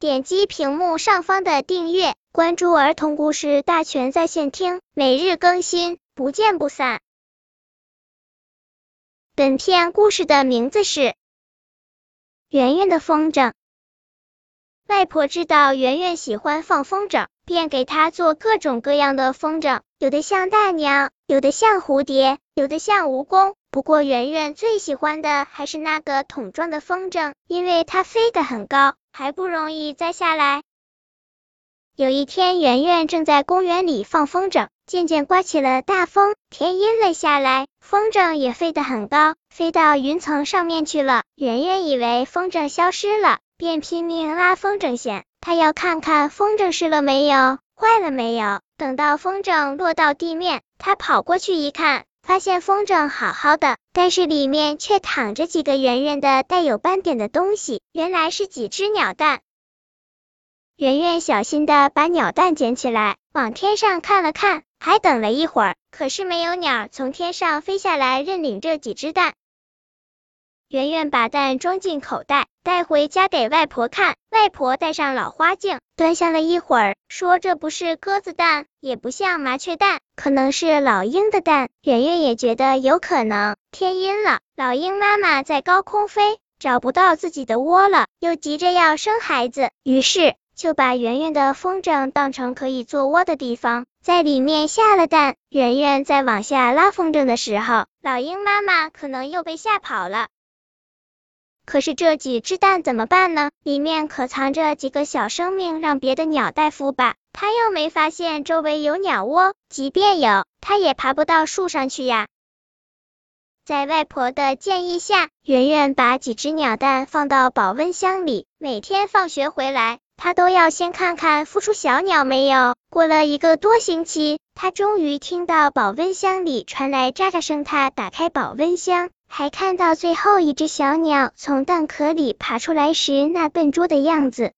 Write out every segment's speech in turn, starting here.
点击屏幕上方的订阅，关注儿童故事大全在线听，每日更新，不见不散。本片故事的名字是《圆圆的风筝》。外婆知道圆圆喜欢放风筝，便给她做各种各样的风筝，有的像大鸟，有的像蝴蝶，有的像蜈蚣。不过圆圆最喜欢的还是那个桶状的风筝，因为它飞得很高，还不容易摘下来。有一天，圆圆正在公园里放风筝，渐渐刮起了大风，天阴了下来，风筝也飞得很高，飞到云层上面去了。圆圆以为风筝消失了，便拼命拉风筝线，他要看看风筝湿了没有，坏了没有。等到风筝落到地面，他跑过去一看。发现风筝好好的，但是里面却躺着几个圆圆的、带有斑点的东西，原来是几只鸟蛋。圆圆小心的把鸟蛋捡起来，往天上看了看，还等了一会儿，可是没有鸟从天上飞下来认领这几只蛋。圆圆把蛋装进口袋，带回家给外婆看。外婆戴上老花镜，端详了一会儿，说：“这不是鸽子蛋，也不像麻雀蛋，可能是老鹰的蛋。”圆圆也觉得有可能。天阴了，老鹰妈妈在高空飞，找不到自己的窝了，又急着要生孩子，于是就把圆圆的风筝当成可以做窝的地方，在里面下了蛋。圆圆在往下拉风筝的时候，老鹰妈妈可能又被吓跑了。可是这几只蛋怎么办呢？里面可藏着几个小生命，让别的鸟大夫吧。他又没发现周围有鸟窝，即便有，他也爬不到树上去呀。在外婆的建议下，圆圆把几只鸟蛋放到保温箱里，每天放学回来，他都要先看看孵出小鸟没有。过了一个多星期，他终于听到保温箱里传来喳喳声，他打开保温箱。还看到最后一只小鸟从蛋壳里爬出来时那笨拙的样子。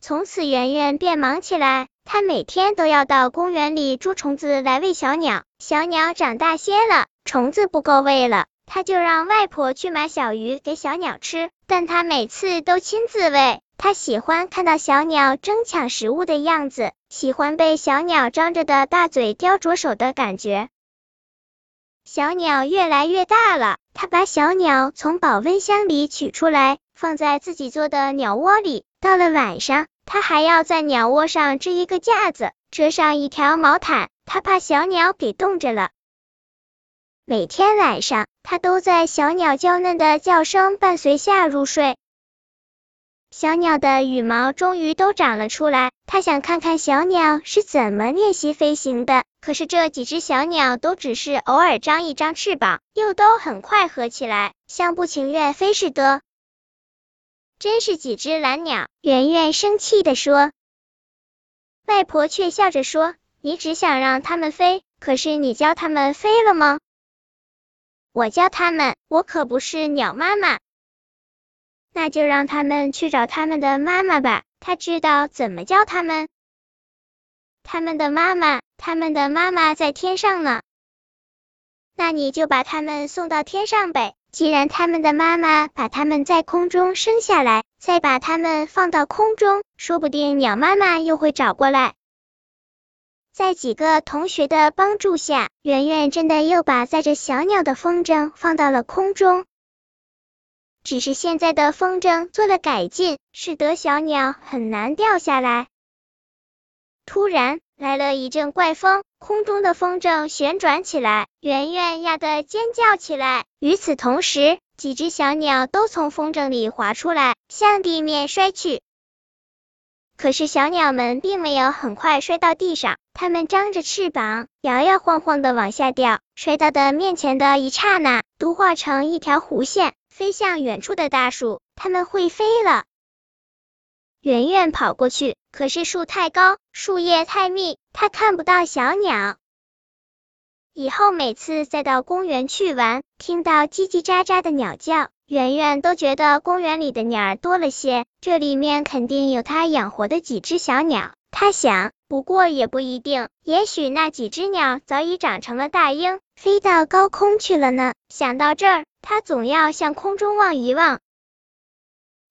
从此，圆圆便忙起来。她每天都要到公园里捉虫子来喂小鸟。小鸟长大些了，虫子不够喂了，她就让外婆去买小鱼给小鸟吃。但她每次都亲自喂。她喜欢看到小鸟争抢食物的样子，喜欢被小鸟张着的大嘴叼着手的感觉。小鸟越来越大了，他把小鸟从保温箱里取出来，放在自己做的鸟窝里。到了晚上，他还要在鸟窝上支一个架子，遮上一条毛毯，他怕小鸟给冻着了。每天晚上，他都在小鸟娇嫩的叫声伴随下入睡。小鸟的羽毛终于都长了出来，他想看看小鸟是怎么练习飞行的。可是这几只小鸟都只是偶尔张一张翅膀，又都很快合起来，像不情愿飞似的。真是几只蓝鸟！圆圆生气的说。外婆却笑着说：“你只想让它们飞，可是你教它们飞了吗？”我教它们，我可不是鸟妈妈。那就让他们去找他们的妈妈吧，他知道怎么教他们。他们的妈妈，他们的妈妈在天上呢。那你就把他们送到天上呗。既然他们的妈妈把他们在空中生下来，再把他们放到空中，说不定鸟妈妈又会找过来。在几个同学的帮助下，圆圆真的又把载着小鸟的风筝放到了空中。只是现在的风筝做了改进，使得小鸟很难掉下来。突然来了一阵怪风，空中的风筝旋转起来，圆圆呀的尖叫起来。与此同时，几只小鸟都从风筝里滑出来，向地面摔去。可是小鸟们并没有很快摔到地上，它们张着翅膀，摇摇晃晃的往下掉，摔到的面前的一刹那，都化成一条弧线。飞向远处的大树，它们会飞了。圆圆跑过去，可是树太高，树叶太密，它看不到小鸟。以后每次再到公园去玩，听到叽叽喳喳的鸟叫，圆圆都觉得公园里的鸟儿多了些，这里面肯定有它养活的几只小鸟。他想，不过也不一定，也许那几只鸟早已长成了大鹰，飞到高空去了呢。想到这儿。他总要向空中望一望。